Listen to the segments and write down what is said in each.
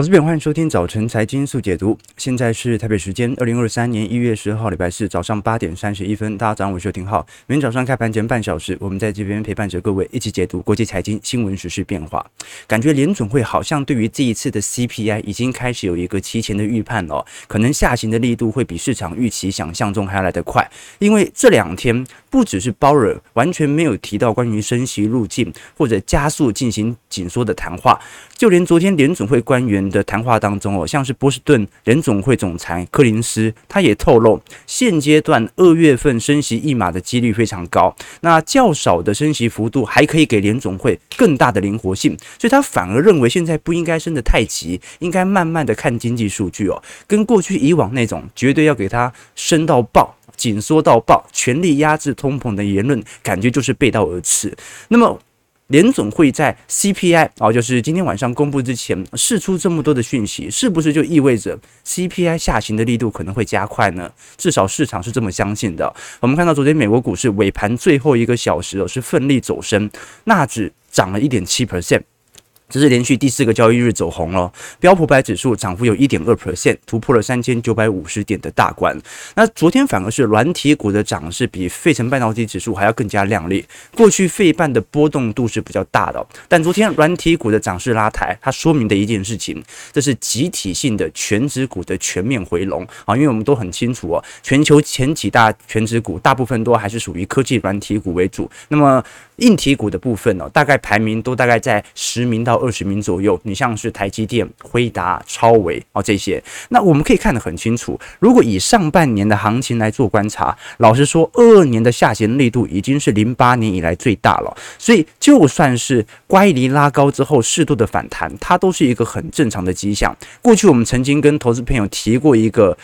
我是边，欢迎收听早晨财经速解读。现在是台北时间二零二三年一月十二号礼拜四早上八点三十一分。大家早上好，我是廷浩。每天早上开盘前半小时，我们在这边陪伴着各位一起解读国际财经新闻时事变化。感觉联准会好像对于这一次的 CPI 已经开始有一个提前的预判了，可能下行的力度会比市场预期想象中还要来得快。因为这两天不只是鲍尔完全没有提到关于升息路径或者加速进行紧缩的谈话，就连昨天联准会官员。的谈话当中哦，像是波士顿联总会总裁柯林斯，他也透露，现阶段二月份升息一码的几率非常高，那较少的升息幅度还可以给联总会更大的灵活性，所以他反而认为现在不应该升得太急，应该慢慢的看经济数据哦，跟过去以往那种绝对要给他升到爆、紧缩到爆、全力压制通膨的言论，感觉就是背道而驰。那么。联总会在 CPI 啊，就是今天晚上公布之前释出这么多的讯息，是不是就意味着 CPI 下行的力度可能会加快呢？至少市场是这么相信的。我们看到昨天美国股市尾盘最后一个小时哦，是奋力走升，纳指涨了一点七 percent。这是连续第四个交易日走红了，标普百指数涨幅有一点二 percent，突破了三千九百五十点的大关。那昨天反而是软体股的涨势比费城半导体指数还要更加亮丽。过去费半的波动度是比较大的，但昨天软体股的涨势拉抬，它说明的一件事情，这是集体性的全值股的全面回笼啊。因为我们都很清楚哦，全球前几大全值股大部分都还是属于科技软体股为主，那么硬体股的部分哦，大概排名都大概在十名到。二十名左右，你像是台积电、辉达、超微哦这些，那我们可以看得很清楚。如果以上半年的行情来做观察，老实说，二二年的下行力度已经是零八年以来最大了。所以，就算是乖离拉高之后适度的反弹，它都是一个很正常的迹象。过去我们曾经跟投资朋友提过一个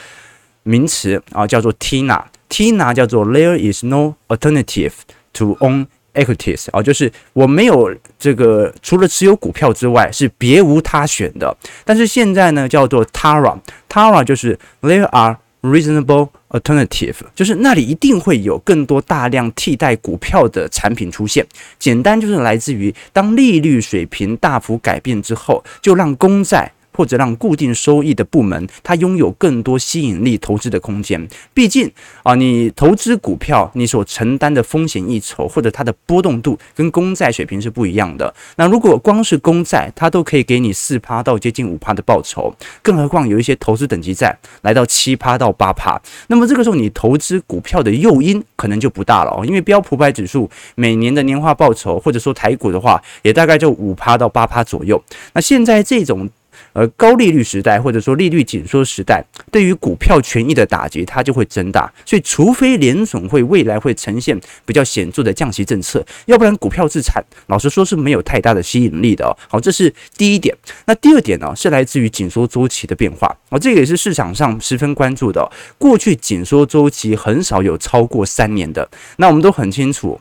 名词啊，叫做 TINA，TINA 叫做 There is no alternative to own equities 啊，就是我没有这个除了持有股票之外是别无他选的。但是现在呢，叫做 TARA，TARA 就是 There are reasonable alternative，就是那里一定会有更多大量替代股票的产品出现。简单就是来自于当利率水平大幅改变之后，就让公债。或者让固定收益的部门，它拥有更多吸引力投资的空间。毕竟啊，你投资股票，你所承担的风险溢酬或者它的波动度跟公债水平是不一样的。那如果光是公债，它都可以给你四趴到接近五趴的报酬，更何况有一些投资等级债来到七趴到八趴，那么这个时候你投资股票的诱因可能就不大了哦。因为标普百指数每年的年化报酬，或者说台股的话，也大概就五趴到八趴左右。那现在这种。而高利率时代，或者说利率紧缩时代，对于股票权益的打击，它就会增大。所以，除非联总会未来会呈现比较显著的降息政策，要不然股票资产，老实说是没有太大的吸引力的。好，这是第一点。那第二点呢，是来自于紧缩周期的变化。哦，这个也是市场上十分关注的。过去紧缩周期很少有超过三年的。那我们都很清楚。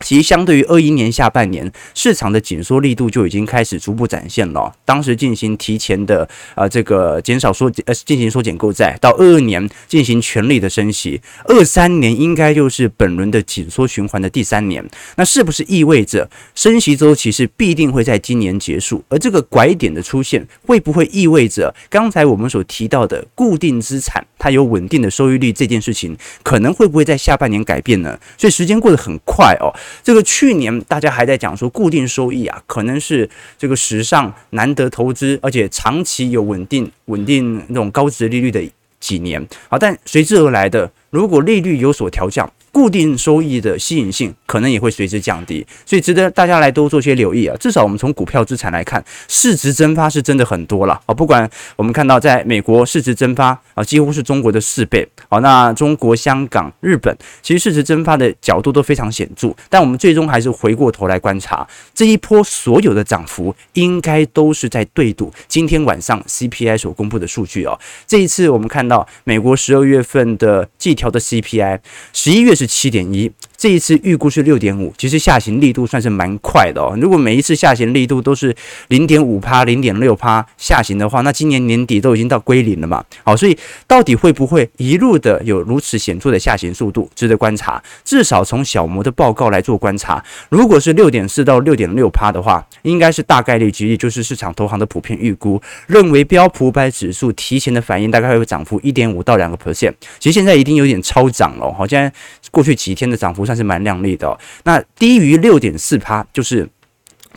其实，相对于二一年下半年，市场的紧缩力度就已经开始逐步展现了。当时进行提前的啊、这个减少缩呃进行缩减购债，到二二年进行全力的升息，二三年应该就是本轮的紧缩循环的第三年。那是不是意味着升息周期是必定会在今年结束？而这个拐点的出现，会不会意味着刚才我们所提到的固定资产它有稳定的收益率这件事情，可能会不会在下半年改变呢？所以时间过得很快哦。这个去年大家还在讲说固定收益啊，可能是这个史上难得投资，而且长期有稳定、稳定那种高值利率的几年。好，但随之而来的，如果利率有所调降。固定收益的吸引性可能也会随之降低，所以值得大家来多做些留意啊。至少我们从股票资产来看，市值蒸发是真的很多了啊。不管我们看到在美国市值蒸发啊，几乎是中国的四倍。好，那中国、香港、日本其实市值蒸发的角度都非常显著。但我们最终还是回过头来观察这一波所有的涨幅，应该都是在对赌今天晚上 CPI 所公布的数据哦。这一次我们看到美国十二月份的季调的 CPI，十一月是。七点一，这一次预估是六点五，其实下行力度算是蛮快的哦。如果每一次下行力度都是零点五趴、零点六趴下行的话，那今年年底都已经到归零了嘛。好，所以到底会不会一路的有如此显著的下行速度，值得观察。至少从小摩的报告来做观察，如果是六点四到六点六趴的话，应该是大概率几率，就是市场投行的普遍预估，认为标普五百指数提前的反应大概会涨幅一点五到两个 percent。其实现在已经有点超涨了，好，现在过去几天的涨幅算是蛮靓丽的。那低于六点四趴，就是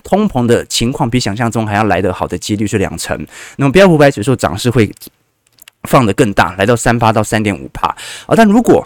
通膨的情况比想象中还要来得好的几率是两成。那么标普五百指数涨势会放得更大，来到三趴到三点五趴啊。但如果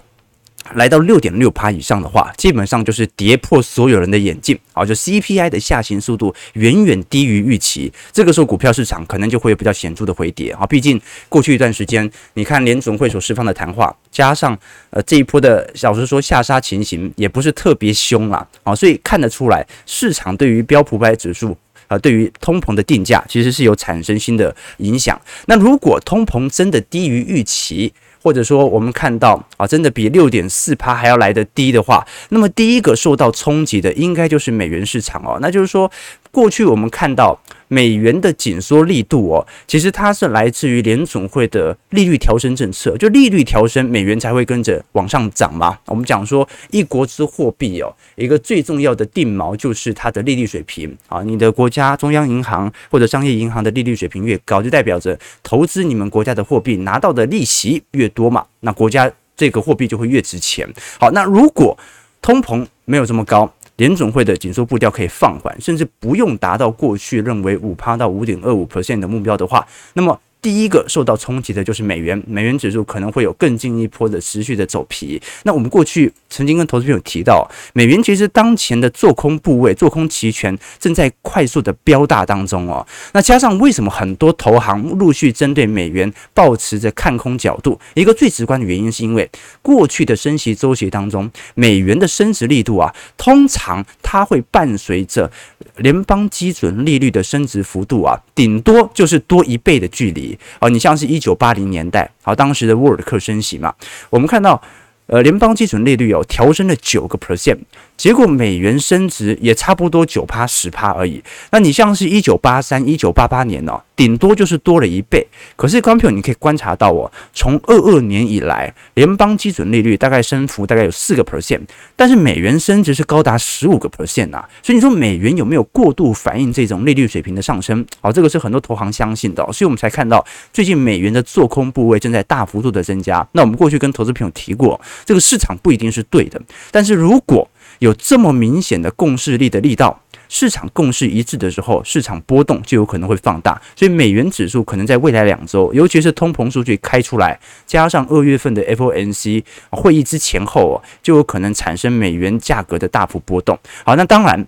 来到六点六趴以上的话，基本上就是跌破所有人的眼镜啊！就 CPI 的下行速度远远低于预期，这个时候股票市场可能就会有比较显著的回跌啊！毕竟过去一段时间，你看联总会所释放的谈话，加上呃这一波的老实说下杀情形也不是特别凶啦啊！所以看得出来，市场对于标普五百指数啊，对于通膨的定价其实是有产生新的影响。那如果通膨真的低于预期，或者说，我们看到啊，真的比六点四趴还要来得低的话，那么第一个受到冲击的应该就是美元市场哦。那就是说，过去我们看到。美元的紧缩力度哦，其实它是来自于联总会的利率调升政策，就利率调升，美元才会跟着往上涨嘛。我们讲说一国之货币哦，一个最重要的定锚就是它的利率水平啊。你的国家中央银行或者商业银行的利率水平越高，就代表着投资你们国家的货币拿到的利息越多嘛，那国家这个货币就会越值钱。好，那如果通膨没有这么高。联总会的紧缩步调可以放缓，甚至不用达到过去认为五趴到五点二五 percent 的目标的话，那么。第一个受到冲击的就是美元，美元指数可能会有更进一波的持续的走皮。那我们过去曾经跟投资朋友提到，美元其实当前的做空部位、做空期权正在快速的飙大当中哦。那加上为什么很多投行陆续针对美元保持着看空角度？一个最直观的原因是因为过去的升息周期当中，美元的升值力度啊，通常它会伴随着联邦基准利率的升值幅度啊，顶多就是多一倍的距离。哦，你像是一九八零年代，好，当时的沃尔克升息嘛，我们看到，呃，联邦基准利率有调升了九个 percent。结果美元升值也差不多九趴十趴而已。那你像是一九八三、一九八八年哦，顶多就是多了一倍。可是，观众朋友，你可以观察到哦，从二二年以来，联邦基准利率大概升幅大概有四个 percent，但是美元升值是高达十五个 percent 呐。所以你说美元有没有过度反映这种利率水平的上升？好，这个是很多投行相信的，所以我们才看到最近美元的做空部位正在大幅度的增加。那我们过去跟投资朋友提过，这个市场不一定是对的，但是如果有这么明显的共识力的力道，市场共识一致的时候，市场波动就有可能会放大。所以美元指数可能在未来两周，尤其是通膨数据开出来，加上二月份的 FOMC 会议之前后，就有可能产生美元价格的大幅波动。好，那当然，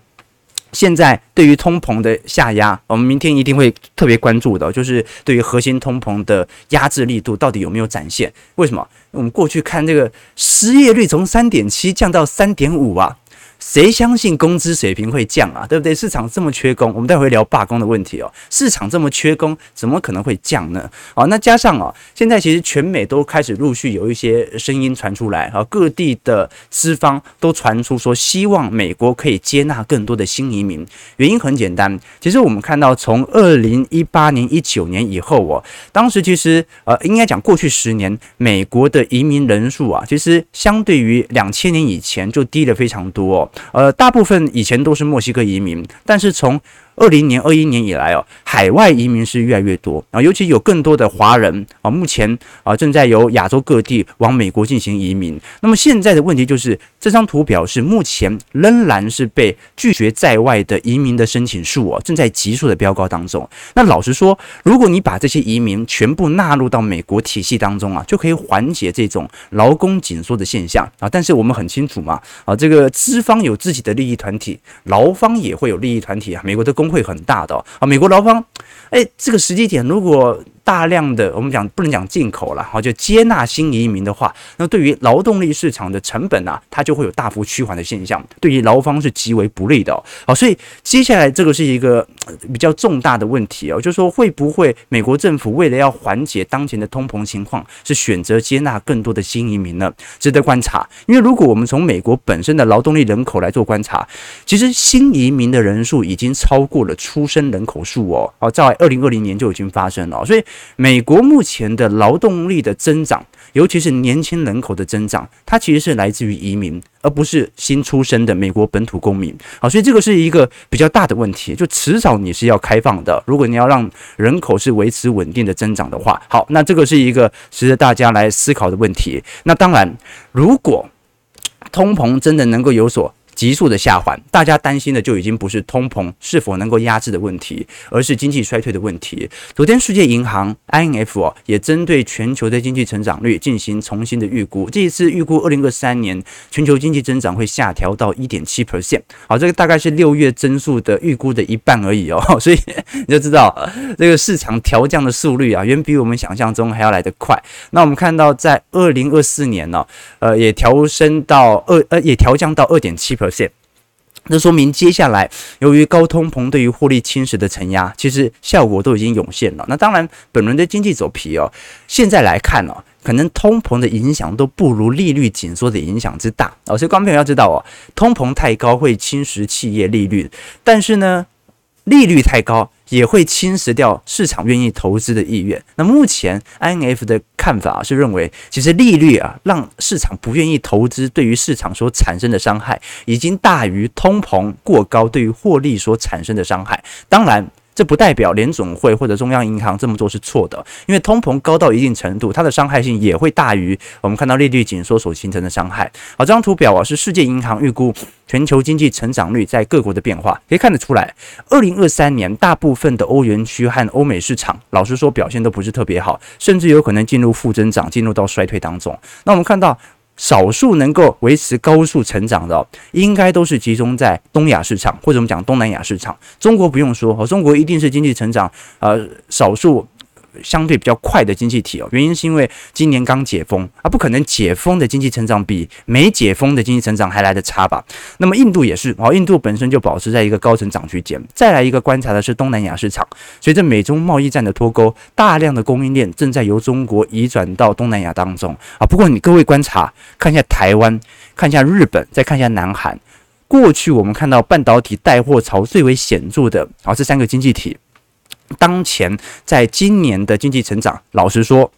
现在对于通膨的下压，我们明天一定会特别关注的，就是对于核心通膨的压制力度到底有没有展现？为什么？我们过去看这个失业率从三点七降到三点五啊。谁相信工资水平会降啊？对不对？市场这么缺工，我们待会聊罢工的问题哦。市场这么缺工，怎么可能会降呢？好，那加上啊，现在其实全美都开始陆续有一些声音传出来啊，各地的资方都传出说，希望美国可以接纳更多的新移民。原因很简单，其实我们看到从二零一八年、一九年以后哦，当时其实呃，应该讲过去十年，美国的移民人数啊，其实相对于两千年以前就低了非常多。呃，大部分以前都是墨西哥移民，但是从二零年、二一年以来哦，海外移民是越来越多啊，尤其有更多的华人啊，目前啊正在由亚洲各地往美国进行移民。那么现在的问题就是，这张图表示目前仍然是被拒绝在外的移民的申请数哦，正在急速的飙高当中。那老实说，如果你把这些移民全部纳入到美国体系当中啊，就可以缓解这种劳工紧缩的现象啊。但是我们很清楚嘛，啊，这个资方有自己的利益团体，劳方也会有利益团体啊。美国的工会很大的啊，美国劳方，哎，这个时机点如果大量的我们讲不能讲进口了，好，就接纳新移民的话，那对于劳动力市场的成本啊，它就会有大幅趋缓的现象，对于劳方是极为不利的哦。好，所以接下来这个是一个比较重大的问题哦，就是说会不会美国政府为了要缓解当前的通膨情况，是选择接纳更多的新移民呢？值得观察。因为如果我们从美国本身的劳动力人口来做观察，其实新移民的人数已经超过了出生人口数哦。好，在二零二零年就已经发生了，所以美国目前的劳动力的增长，尤其是年轻人口的增长，它其实是来自于移民，而不是新出生的美国本土公民。好，所以这个是一个比较大的问题，就迟早你是要开放的。如果你要让人口是维持稳定的增长的话，好，那这个是一个值得大家来思考的问题。那当然，如果通膨真的能够有所急速的下缓，大家担心的就已经不是通膨是否能够压制的问题，而是经济衰退的问题。昨天，世界银行 IMF 哦也针对全球的经济成长率进行重新的预估，这一次预估二零二三年全球经济增长会下调到一点七 percent。好，这个大概是六月增速的预估的一半而已哦，所以 你就知道这个市场调降的速率啊，远比我们想象中还要来得快。那我们看到，在二零二四年呢，呃，也调升到二呃，也调降到二点七 percent。那说明接下来由于高通膨对于获利侵蚀的承压，其实效果都已经涌现了。那当然，本轮的经济走皮哦，现在来看哦，可能通膨的影响都不如利率紧缩的影响之大。哦，所以观众朋友要知道哦，通膨太高会侵蚀企业利率，但是呢，利率太高。也会侵蚀掉市场愿意投资的意愿。那目前 INF 的看法是认为，其实利率啊让市场不愿意投资，对于市场所产生的伤害已经大于通膨过高对于获利所产生的伤害。当然。这不代表联总会或者中央银行这么做是错的，因为通膨高到一定程度，它的伤害性也会大于我们看到利率紧缩所形成的伤害。好，这张图表啊是世界银行预估全球经济成长率在各国的变化，可以看得出来，二零二三年大部分的欧元区和欧美市场，老实说表现都不是特别好，甚至有可能进入负增长，进入到衰退当中。那我们看到。少数能够维持高速成长的，应该都是集中在东亚市场，或者我们讲东南亚市场。中国不用说，中国一定是经济成长，呃，少数。相对比较快的经济体哦，原因是因为今年刚解封啊，不可能解封的经济成长比没解封的经济成长还来得差吧？那么印度也是哦，印度本身就保持在一个高成长区间。再来一个观察的是东南亚市场，随着美中贸易战的脱钩，大量的供应链正在由中国移转到东南亚当中啊。不过你各位观察，看一下台湾，看一下日本，再看一下南韩，过去我们看到半导体带货潮最为显著的啊，这三个经济体。当前在今年的经济成长，老实说。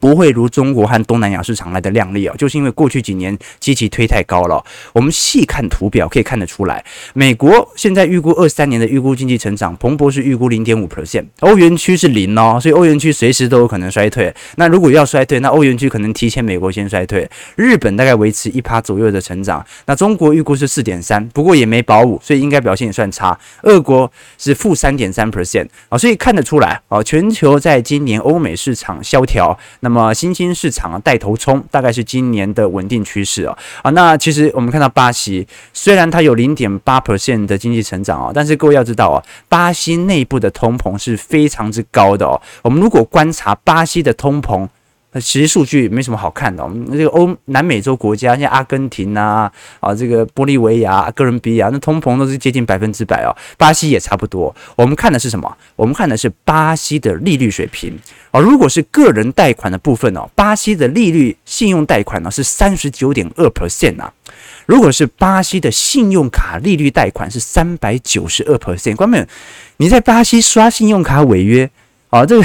不会如中国和东南亚市场来的亮丽哦，就是因为过去几年积极推太高了。我们细看图表可以看得出来，美国现在预估二三年的预估经济成长，彭博是预估零点五 percent，欧元区是零哦，所以欧元区随时都有可能衰退。那如果要衰退，那欧元区可能提前美国先衰退。日本大概维持一趴左右的成长，那中国预估是四点三，不过也没保五，所以应该表现也算差。俄国是负三点三 percent 啊，所以看得出来啊，全球在今年欧美市场萧条。那么新兴市场啊带头冲，大概是今年的稳定趋势啊啊。那其实我们看到巴西，虽然它有零点八 percent 的经济成长啊，但是各位要知道啊，巴西内部的通膨是非常之高的哦。我们如果观察巴西的通膨。那其实数据没什么好看的，我们这个欧南美洲国家，像阿根廷啊，啊这个玻利维亚、哥伦比亚，那通膨都是接近百分之百哦。巴西也差不多。我们看的是什么？我们看的是巴西的利率水平啊。如果是个人贷款的部分哦，巴西的利率信用贷款呢是三十九点二 percent 啊。如果是巴西的信用卡利率贷款是三百九十二 percent。观众朋友，你在巴西刷信用卡违约啊？这个。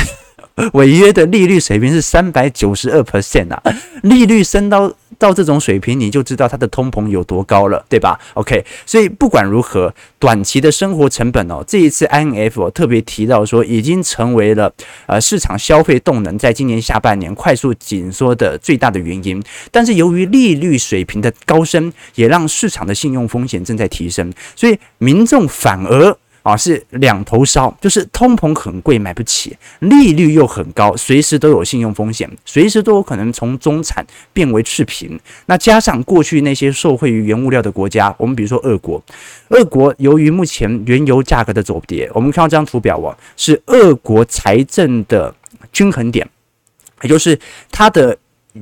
违约的利率水平是三百九十二 percent 啊，利率升到到这种水平，你就知道它的通膨有多高了，对吧？OK，所以不管如何，短期的生活成本哦，这一次 INF 特别提到说，已经成为了呃市场消费动能在今年下半年快速紧缩的最大的原因。但是由于利率水平的高升，也让市场的信用风险正在提升，所以民众反而。啊，是两头烧，就是通膨很贵买不起，利率又很高，随时都有信用风险，随时都有可能从中产变为赤贫。那加上过去那些受惠于原物料的国家，我们比如说俄国，俄国由于目前原油价格的走跌，我们看到这张图表啊，是俄国财政的均衡点，也就是它的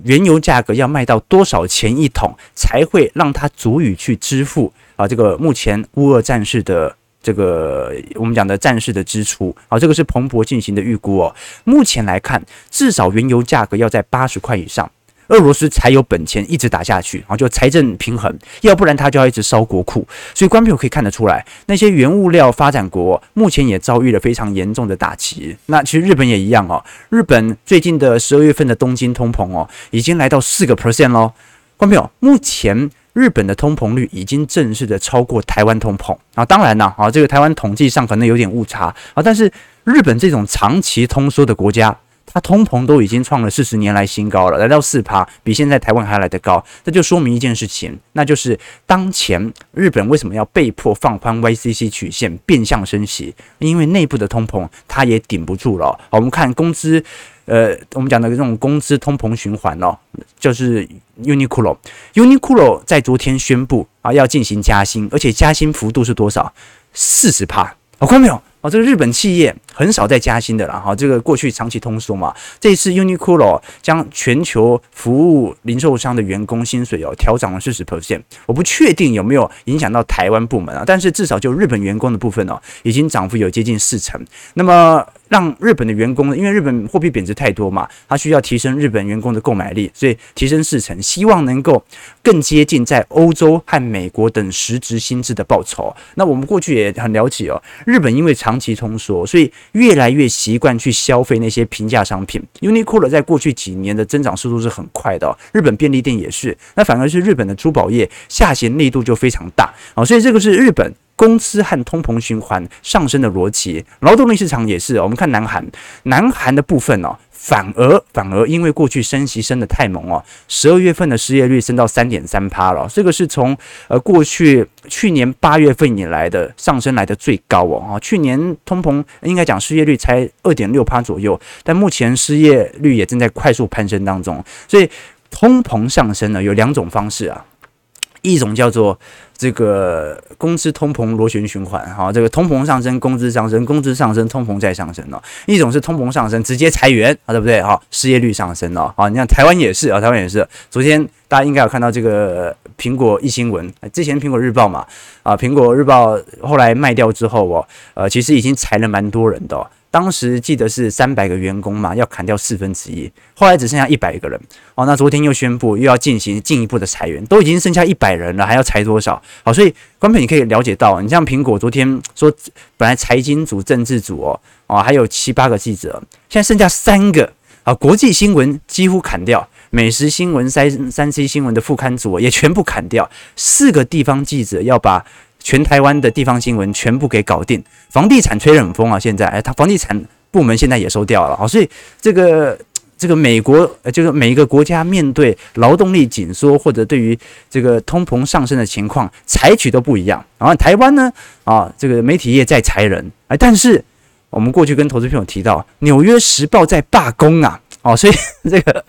原油价格要卖到多少钱一桶，才会让它足以去支付啊这个目前乌俄战事的这个我们讲的战事的支出啊，这个是彭博进行的预估哦。目前来看，至少原油价格要在八十块以上。俄罗斯才有本钱一直打下去，然后就财政平衡，要不然他就要一直烧国库。所以观众可以看得出来，那些原物料发展国目前也遭遇了非常严重的打击。那其实日本也一样哦，日本最近的十二月份的东京通膨哦，已经来到四个 percent 喽。观众，目前日本的通膨率已经正式的超过台湾通膨啊。当然了啊，这个台湾统计上可能有点误差啊，但是日本这种长期通缩的国家。它通膨都已经创了四十年来新高了，来到四趴，比现在台湾还来得高。这就说明一件事情，那就是当前日本为什么要被迫放宽 YCC 曲线，变相升息？因为内部的通膨它也顶不住了。我们看工资，呃，我们讲的这种工资通膨循环哦，就是 Uniqlo，Uniqlo 在昨天宣布啊要进行加薪，而且加薪幅度是多少？四十帕。好，看到没有？哦，这个日本企业很少再加薪的了哈。这个过去长期通缩嘛，这一次 Uniqlo 将全球服务零售商的员工薪水哦调涨了四十 percent。我不确定有没有影响到台湾部门啊，但是至少就日本员工的部分哦，已经涨幅有接近四成。那么让日本的员工，因为日本货币贬值太多嘛，它需要提升日本员工的购买力，所以提升四成，希望能够更接近在欧洲和美国等实质薪资的报酬。那我们过去也很了解哦，日本因为长期通缩，所以越来越习惯去消费那些平价商品。Uniqlo 在过去几年的增长速度是很快的，日本便利店也是，那反而是日本的珠宝业下行力度就非常大啊，所以这个是日本。工资和通膨循环上升的逻辑，劳动力市场也是。我们看南韩，南韩的部分哦，反而反而因为过去升息升得太猛哦，十二月份的失业率升到三点三趴了，这个是从呃过去去年八月份以来的上升来的最高哦啊。去年通膨应该讲失业率才二点六趴左右，但目前失业率也正在快速攀升当中，所以通膨上升呢有两种方式啊。一种叫做这个工资通膨螺旋循环，哈，这个通膨上升，工资上升，工资上升，通膨再上升哦。一种是通膨上升，直接裁员啊，对不对？哈，失业率上升了，啊，你看台湾也是啊，台湾也是。昨天大家应该有看到这个苹果一新闻，之前苹果日报嘛，啊，苹果日报后来卖掉之后哦，呃，其实已经裁了蛮多人的。当时记得是三百个员工嘛，要砍掉四分之一，后来只剩下一百个人。哦，那昨天又宣布又要进行进一步的裁员，都已经剩下一百人了，还要裁多少？好，所以观众你可以了解到，你像苹果昨天说本来财经组、政治组哦，哦还有七八个记者，现在剩下三个啊，国际新闻几乎砍掉，美食新闻、三三 C 新闻的副刊组也全部砍掉，四个地方记者要把。全台湾的地方新闻全部给搞定，房地产吹冷风啊！现在，哎，他房地产部门现在也收掉了啊，所以这个这个美国，就是每一个国家面对劳动力紧缩或者对于这个通膨上升的情况，采取都不一样。然后台湾呢，啊，这个媒体业在裁人，哎，但是我们过去跟投资朋友提到，《纽约时报》在罢工啊。哦，所以 这个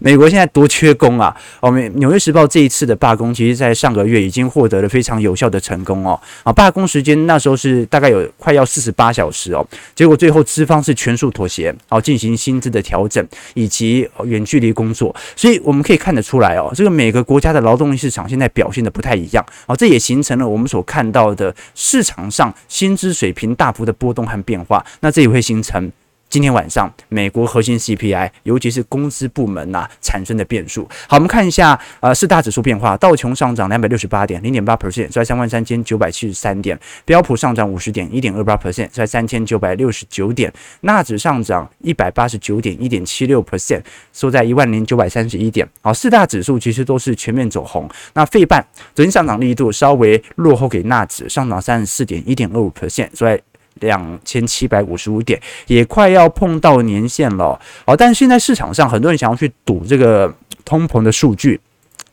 美国现在多缺工啊！我们《纽约时报》这一次的罢工，其实在上个月已经获得了非常有效的成功哦。啊，罢工时间那时候是大概有快要四十八小时哦，结果最后资方是全数妥协，哦，进行薪资的调整以及远距离工作。所以我们可以看得出来哦，这个每个国家的劳动力市场现在表现得不太一样哦，这也形成了我们所看到的市场上薪资水平大幅的波动和变化。那这也会形成。今天晚上，美国核心 CPI，尤其是工资部门呐、啊、产生的变数。好，我们看一下呃四大指数变化：道琼上涨两百六十八点，零点八 percent，在三万三千九百七十三点；标普上涨五十点，一点二八 percent，在三千九百六十九点；纳指上涨一百八十九点，一点七六 percent，收在一万零九百三十一点。好，四大指数其实都是全面走红。那费半昨天上涨力度稍微落后给纳指，上涨三十四点，一点二五 percent，所以。两千七百五十五点，也快要碰到年限了。好，但现在市场上很多人想要去赌这个通膨的数据，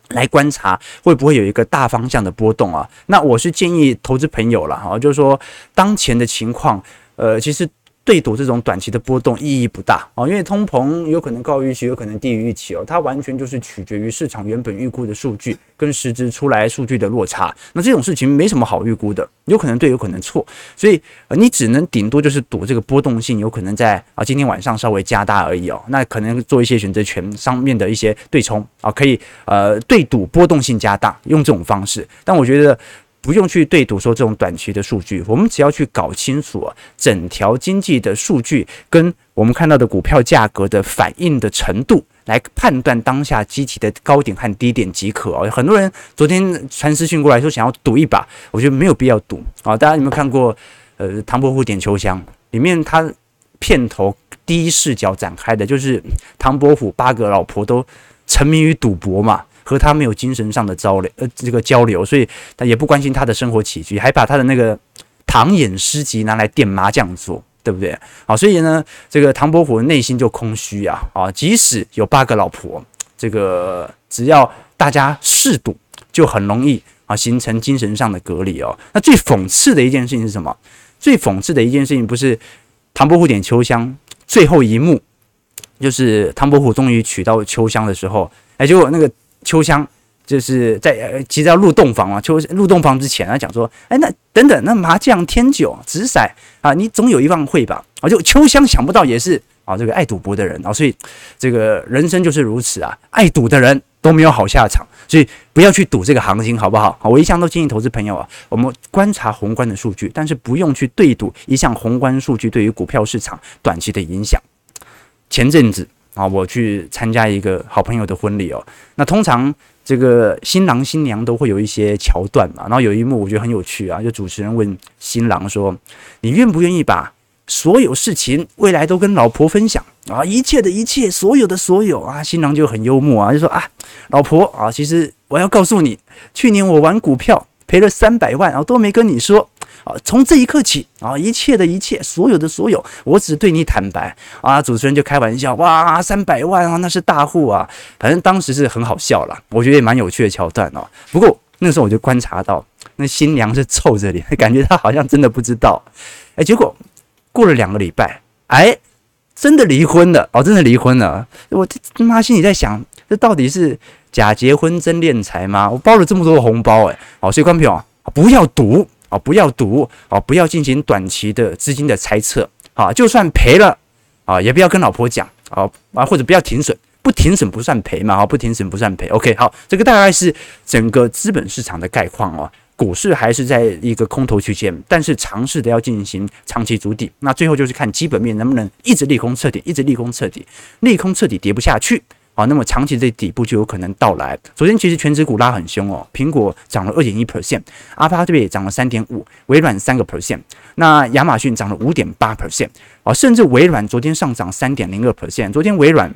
来观察会不会有一个大方向的波动啊？那我是建议投资朋友了哈，就是说当前的情况，呃，其实对赌这种短期的波动意义不大哦，因为通膨有可能高于预期，有可能低于预期哦，它完全就是取决于市场原本预估的数据跟实质出来数据的落差。那这种事情没什么好预估的，有可能对，有可能错，所以呃，你只能顶多就是赌这个波动性有可能在啊今天晚上稍微加大而已哦。那可能做一些选择权上面的一些对冲啊，可以呃对赌波动性加大，用这种方式。但我觉得。不用去对赌说这种短期的数据，我们只要去搞清楚，整条经济的数据跟我们看到的股票价格的反应的程度，来判断当下机体的高点和低点即可哦。很多人昨天传私讯过来说想要赌一把，我觉得没有必要赌啊。大家有没有看过呃唐伯虎点秋香里面他片头第一视角展开的就是唐伯虎八个老婆都沉迷于赌博嘛。和他没有精神上的交流，呃，这个交流，所以他也不关心他的生活起居，还把他的那个唐寅诗集拿来垫麻将桌，对不对？好，所以呢，这个唐伯虎内心就空虚啊，啊，即使有八个老婆，这个只要大家适度，就很容易啊形成精神上的隔离哦。那最讽刺的一件事情是什么？最讽刺的一件事情不是唐伯虎点秋香最后一幕，就是唐伯虎终于娶到秋香的时候，哎，结果那个。秋香就是在呃，其实要入洞房嘛。秋入洞房之前，他讲说：“哎，那等等，那麻将、天九、掷骰啊，你总有一方会吧？”啊，就秋香想不到也是啊，这个爱赌博的人啊，所以这个人生就是如此啊，爱赌的人都没有好下场，所以不要去赌这个行情，好不好？我一向都建议投资朋友啊，我们观察宏观的数据，但是不用去对赌一项宏观数据对于股票市场短期的影响。前阵子。啊，我去参加一个好朋友的婚礼哦。那通常这个新郎新娘都会有一些桥段嘛。然后有一幕我觉得很有趣啊，就主持人问新郎说：“你愿不愿意把所有事情未来都跟老婆分享啊？一切的一切，所有的所有啊？”新郎就很幽默啊，就说：“啊，老婆啊，其实我要告诉你，去年我玩股票赔了三百万啊，都没跟你说。”啊，从这一刻起啊，一切的一切，所有的所有，我只对你坦白啊！主持人就开玩笑，哇，三百万啊，那是大户啊！反正当时是很好笑啦，我觉得也蛮有趣的桥段哦。不过那时候我就观察到，那新娘是臭着脸，感觉她好像真的不知道。哎，结果过了两个礼拜，哎，真的离婚了哦，真的离婚了。我他妈心里在想，这到底是假结婚真敛财吗？我包了这么多红包，哎，好，所以观众朋友不要赌。啊，不要赌啊，不要进行短期的资金的猜测啊，就算赔了啊，也不要跟老婆讲啊啊，或者不要停损，不停损不算赔嘛，啊，不停损不算赔。OK，好，这个大概是整个资本市场的概况哦。股市还是在一个空头区间，但是尝试的要进行长期筑底，那最后就是看基本面能不能一直利空彻底，一直利空彻底，利空彻底跌不下去。好，那么长期的底部就有可能到来。昨天其实权值股拉很凶哦，苹果涨了二点一 percent，阿帕这边也涨了三点五，微软三个 percent，那亚马逊涨了五点八 percent，啊，甚至微软昨天上涨三点零二 percent。昨天微软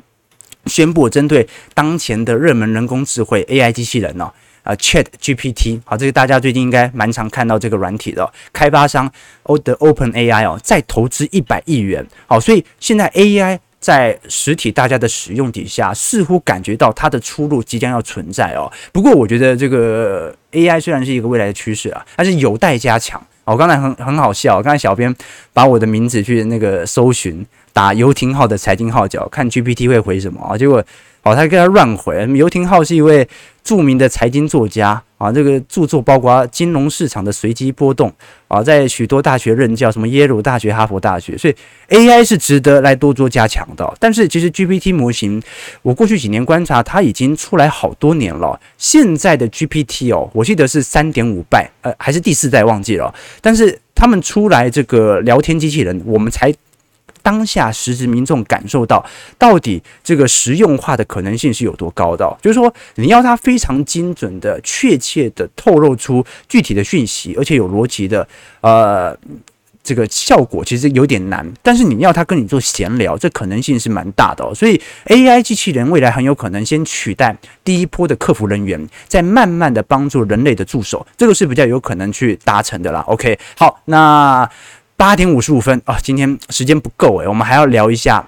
宣布针对当前的热门人工智慧 AI 机器人呢，啊，Chat GPT，好，这个大家最近应该蛮常看到这个软体的，开发商 O 的 Open AI 哦，再投资一百亿元，好，所以现在 AI。在实体大家的使用底下，似乎感觉到它的出路即将要存在哦。不过，我觉得这个 AI 虽然是一个未来的趋势啊，但是有待加强。我刚才很很好笑，刚才小编把我的名字去那个搜寻，打游庭皓的财经号角，看 GPT 会回什么啊？结果。哦，他跟他乱回。游庭皓是一位著名的财经作家啊，这个著作包括金融市场的随机波动啊，在许多大学任教，什么耶鲁大学、哈佛大学，所以 AI 是值得来多做加强的。但是其实 GPT 模型，我过去几年观察，它已经出来好多年了。现在的 GPT 哦，我记得是三点五代，呃，还是第四代忘记了。但是他们出来这个聊天机器人，我们才。当下实质民众感受到，到底这个实用化的可能性是有多高的？就是说，你要它非常精准的、确切的透露出具体的讯息，而且有逻辑的，呃，这个效果其实有点难。但是你要它跟你做闲聊，这可能性是蛮大的哦。所以 AI 机器人未来很有可能先取代第一波的客服人员，再慢慢的帮助人类的助手，这个是比较有可能去达成的啦。OK，好，那。八点五十五分啊，今天时间不够诶，我们还要聊一下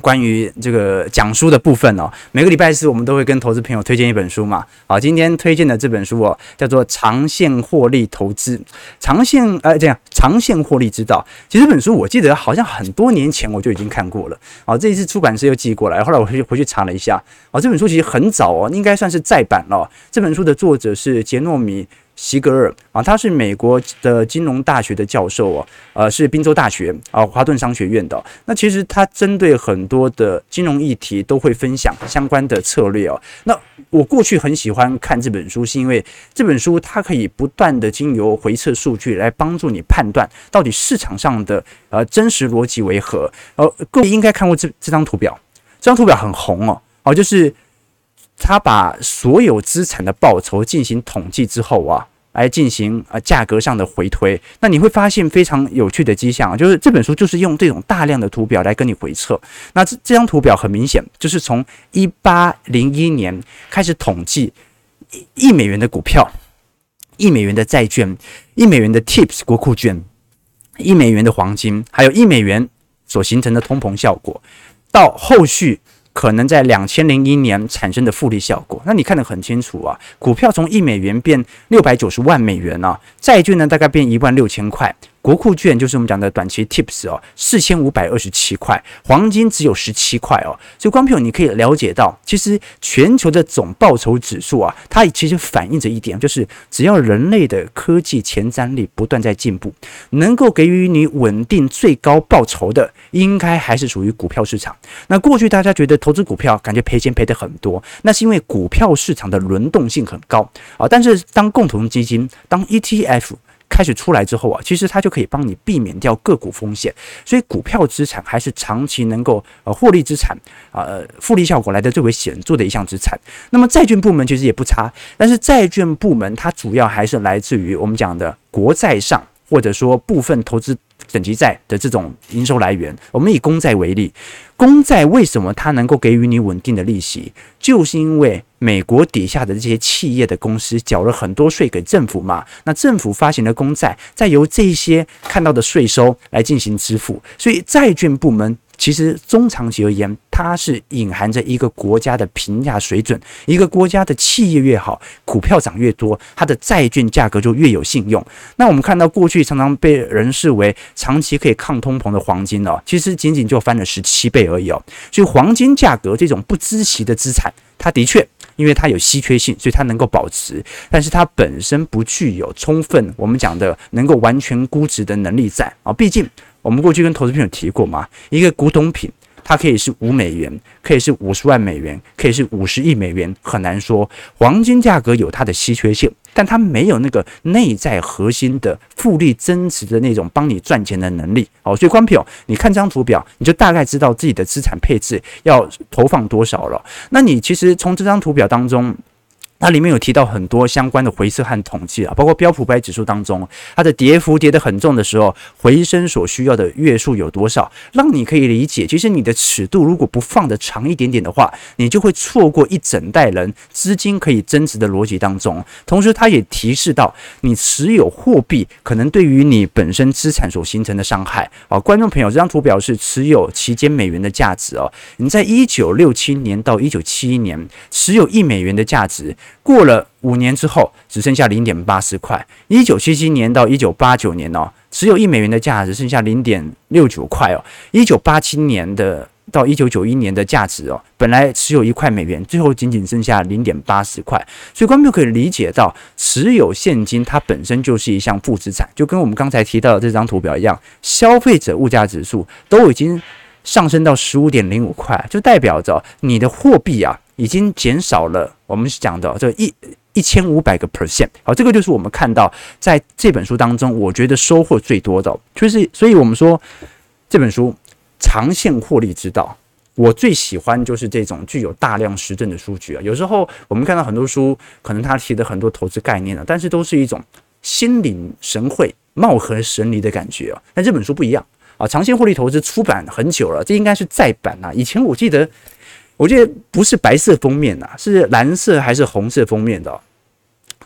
关于这个讲书的部分哦，每个礼拜四我们都会跟投资朋友推荐一本书嘛。好，今天推荐的这本书哦，叫做《长线获利投资》，长线呃这样长线获利之道。其实这本书我记得好像很多年前我就已经看过了。好，这一次出版社又寄过来，后来我回去回去查了一下。哦，这本书其实很早哦，应该算是再版了。这本书的作者是杰诺米。席格尔啊，他是美国的金融大学的教授哦，呃，是宾州大学啊，华顿商学院的。那其实他针对很多的金融议题都会分享相关的策略哦。那我过去很喜欢看这本书，是因为这本书它可以不断的经由回测数据来帮助你判断到底市场上的呃真实逻辑为何。呃，各位应该看过这这张图表，这张图表很红哦，哦，就是。他把所有资产的报酬进行统计之后啊，来进行呃价格上的回推。那你会发现非常有趣的迹象，就是这本书就是用这种大量的图表来跟你回测。那这这张图表很明显就是从一八零一年开始统计一美元的股票、一美元的债券、一美元的 TIPS 国库券、一美元的黄金，还有一美元所形成的通膨效果，到后续。可能在两千零一年产生的复利效果，那你看得很清楚啊。股票从一美元变六百九十万美元啊，债券呢大概变一万六千块。国库券就是我们讲的短期 tips 哦，四千五百二十七块，黄金只有十七块哦。所以，观众朋友你可以了解到，其实全球的总报酬指数啊，它其实反映着一点，就是只要人类的科技前瞻力不断在进步，能够给予你稳定最高报酬的，应该还是属于股票市场。那过去大家觉得投资股票感觉赔钱赔得很多，那是因为股票市场的轮动性很高啊。但是当共同基金，当 ETF。开始出来之后啊，其实它就可以帮你避免掉个股风险，所以股票资产还是长期能够呃获利资产，呃复利效果来的最为显著的一项资产。那么债券部门其实也不差，但是债券部门它主要还是来自于我们讲的国债上，或者说部分投资。等级债的这种营收来源，我们以公债为例，公债为什么它能够给予你稳定的利息？就是因为美国底下的这些企业的公司缴了很多税给政府嘛，那政府发行的公债，再由这些看到的税收来进行支付，所以债券部门。其实中长期而言，它是隐含着一个国家的评价水准。一个国家的企业越好，股票涨越多，它的债券价格就越有信用。那我们看到过去常常被人视为长期可以抗通膨的黄金哦，其实仅仅就翻了十七倍而已哦。所以黄金价格这种不知息的资产，它的确因为它有稀缺性，所以它能够保值，但是它本身不具有充分我们讲的能够完全估值的能力在啊，毕竟。我们过去跟投资朋友提过嘛，一个古董品，它可以是五美元，可以是五十万美元，可以是五十亿美元，很难说。黄金价格有它的稀缺性，但它没有那个内在核心的复利增值的那种帮你赚钱的能力。好，所以关票，你看这张图表，你就大概知道自己的资产配置要投放多少了。那你其实从这张图表当中。它里面有提到很多相关的回测和统计啊，包括标普百指数当中，它的跌幅跌得很重的时候，回升所需要的月数有多少，让你可以理解，其实你的尺度如果不放得长一点点的话，你就会错过一整代人资金可以增值的逻辑当中。同时，它也提示到你持有货币可能对于你本身资产所形成的伤害啊。观众朋友，这张图表是持有期间美元的价值哦，你在一九六七年到一九七一年持有一美元的价值。过了五年之后，只剩下零点八四块。一九七七年到一九八九年哦，持有一美元的价值剩下零点六九块哦。一九八七年的到一九九一年的价值哦，本来持有一块美元，最后仅仅剩下零点八四块。所以观众可以理解到，持有现金它本身就是一项负资产，就跟我们刚才提到的这张图表一样，消费者物价指数都已经上升到十五点零五块，就代表着你的货币啊。已经减少了，我们讲的这一一千五百个 percent，好，这个就是我们看到在这本书当中，我觉得收获最多的，就是所以我们说这本书长线获利之道，我最喜欢就是这种具有大量实证的数据啊。有时候我们看到很多书，可能他提的很多投资概念啊，但是都是一种心领神会、貌合神离的感觉啊。但这本书不一样啊，长线获利投资出版很久了，这应该是再版啊。以前我记得。我觉得不是白色封面呐，是蓝色还是红色封面的？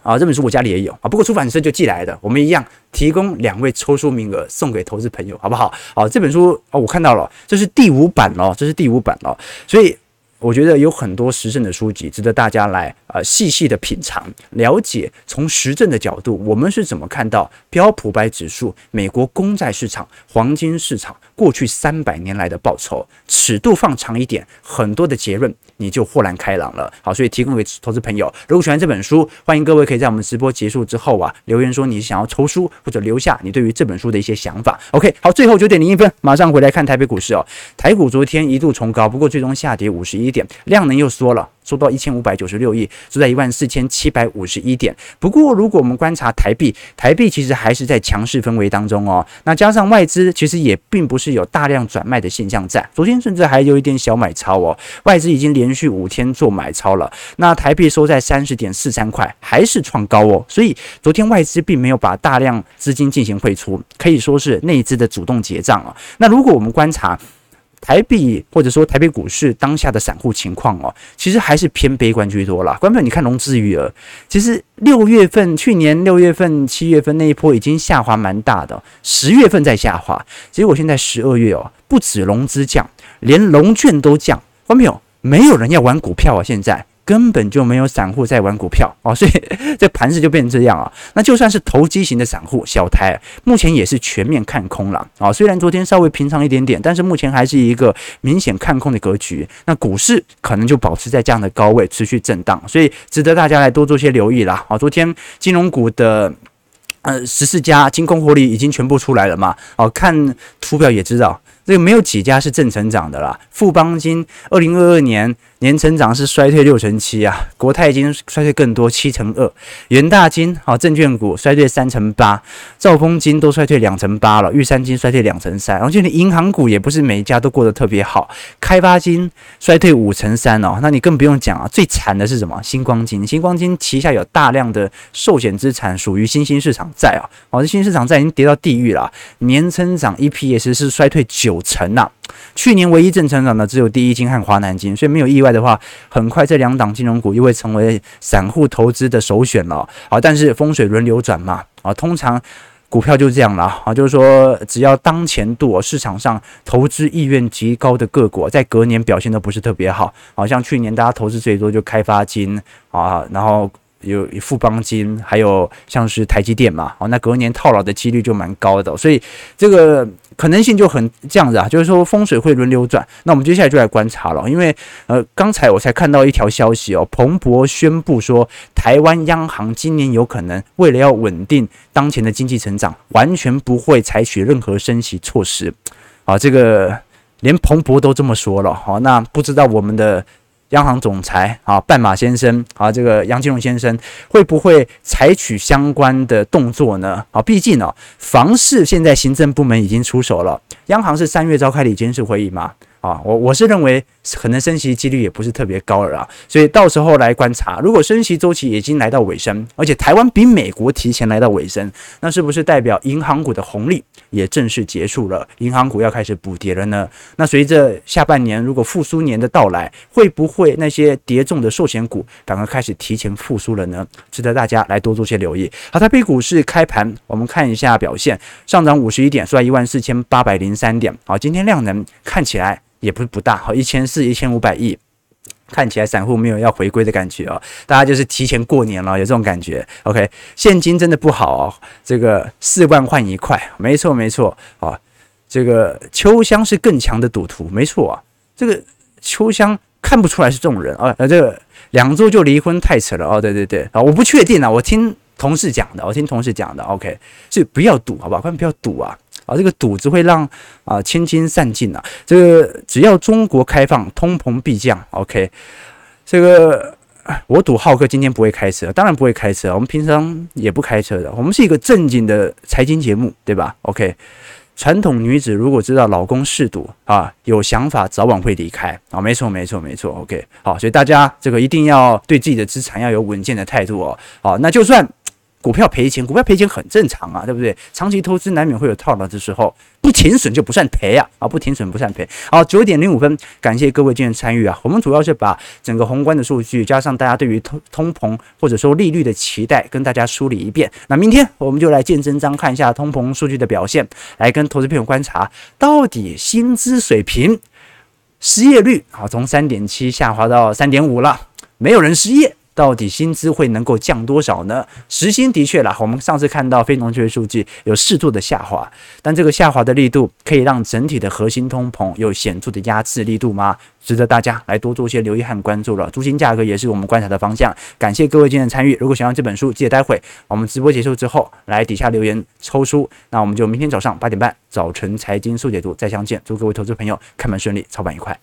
啊，这本书我家里也有啊，不过出版社就寄来的，我们一样提供两位抽书名额送给投资朋友，好不好？好，这本书哦，我看到了，这是第五版哦，这是第五版哦，所以。我觉得有很多实证的书籍值得大家来呃细细的品尝、了解。从实证的角度，我们是怎么看到标普白指数、美国公债市场、黄金市场过去三百年来的报酬？尺度放长一点，很多的结论你就豁然开朗了。好，所以提供给投资朋友，如果喜欢这本书，欢迎各位可以在我们直播结束之后啊留言说你想要抽书，或者留下你对于这本书的一些想法。OK，好，最后九点零一分，马上回来看台北股市哦。台股昨天一度冲高，不过最终下跌五十一。一点量能又缩了，缩到一千五百九十六亿，收在一万四千七百五十一点。不过，如果我们观察台币，台币其实还是在强势氛围当中哦。那加上外资其实也并不是有大量转卖的现象在，昨天甚至还有一点小买超哦。外资已经连续五天做买超了。那台币收在三十点四三块，还是创高哦。所以昨天外资并没有把大量资金进行汇出，可以说是内资的主动结账啊。那如果我们观察，台币或者说台北股市当下的散户情况哦，其实还是偏悲观居多啦。观众，你看融资余额，其实六月份、去年六月份、七月份那一波已经下滑蛮大的，十月份在下滑，结果现在十二月哦，不止融资降，连融券都降。官朋友，没有人要玩股票啊，现在。根本就没有散户在玩股票哦，所以这盘势就变成这样啊。那就算是投机型的散户小台，目前也是全面看空了啊。虽然昨天稍微平仓一点点，但是目前还是一个明显看空的格局。那股市可能就保持在这样的高位持续震荡，所以值得大家来多做些留意啦。啊，昨天金融股的呃十四家金控获利已经全部出来了嘛？哦，看图表也知道，这个没有几家是正成长的啦。富邦金二零二二年。年成长是衰退六成七啊，国泰金衰退更多七成二，元大金啊证券股衰退三成八，兆丰金都衰退两成八了，玉山金衰退两成三，然后就连银行股也不是每一家都过得特别好，开发金衰退五成三哦，那你更不用讲啊，最惨的是什么？新光金，新光金旗下有大量的寿险资产属于新兴市场债啊，哦，这新兴市场债已经跌到地狱了，年成长 EPS 是衰退九成呐。去年唯一正成长的只有第一金和华南金，所以没有意外的话，很快这两档金融股又会成为散户投资的首选了。好，但是风水轮流转嘛，啊，通常股票就这样了啊，就是说只要当前度市场上投资意愿极高的个股，在隔年表现都不是特别好，好像去年大家投资最多就开发金啊，然后。有富邦金，还有像是台积电嘛，哦，那隔年套牢的几率就蛮高的，所以这个可能性就很这样子啊，就是说风水会轮流转。那我们接下来就来观察了，因为呃，刚才我才看到一条消息哦，彭博宣布说，台湾央行今年有可能为了要稳定当前的经济成长，完全不会采取任何升息措施啊，这个连彭博都这么说了，好，那不知道我们的。央行总裁啊，半马先生啊，这个杨金龙先生会不会采取相关的动作呢？啊，毕竟呢，房市现在行政部门已经出手了，央行是三月召开的监事会议嘛。啊，我我是认为可能升息几率也不是特别高了啊，所以到时候来观察，如果升息周期已经来到尾声，而且台湾比美国提前来到尾声，那是不是代表银行股的红利也正式结束了？银行股要开始补跌了呢？那随着下半年如果复苏年的到来，会不会那些跌重的寿险股反而开始提前复苏了呢？值得大家来多做些留意。好，台北股市开盘，我们看一下表现，上涨五十一点，收在一万四千八百零三点。好，今天量能看起来。也不是不大，好，一千四、一千五百亿，看起来散户没有要回归的感觉哦，大家就是提前过年了，有这种感觉。OK，现金真的不好哦，这个四万换一块，没错没错啊，这个秋香是更强的赌徒，没错啊，这个秋香看不出来是这种人啊，那，这个两周就离婚太扯了哦，对对对啊，我不确定啊，我听同事讲的，我听同事讲的，OK，所以不要赌，好不好？快不要赌啊。啊，这个赌只会让啊千金散尽呐。这个只要中国开放，通膨必降。OK，这个我赌浩哥今天不会开车，当然不会开车。我们平常也不开车的，我们是一个正经的财经节目，对吧？OK，传统女子如果知道老公嗜赌啊，有想法早晚会离开啊。没错，没错，没错。OK，好，所以大家这个一定要对自己的资产要有稳健的态度哦。好，那就算。股票赔钱，股票赔钱很正常啊，对不对？长期投资难免会有套牢的时候，不停损就不算赔啊，啊，不停损不算赔。好，九点零五分，感谢各位今天参与啊，我们主要是把整个宏观的数据加上大家对于通通膨或者说利率的期待，跟大家梳理一遍。那明天我们就来见真章，看一下通膨数据的表现，来跟投资朋友观察到底薪资水平。失业率啊，从三点七下滑到三点五了，没有人失业，到底薪资会能够降多少呢？时薪的确啦，我们上次看到非农就业数据有适度的下滑，但这个下滑的力度可以让整体的核心通膨有显著的压制力度吗？值得大家来多做一些留意和关注了。租金价格也是我们观察的方向。感谢各位今天的参与，如果喜欢这本书，记得待会我们直播结束之后来底下留言抽书，那我们就明天早上八点半早晨财经速解读再相见。祝各位投资朋友开门顺利，操盘愉快。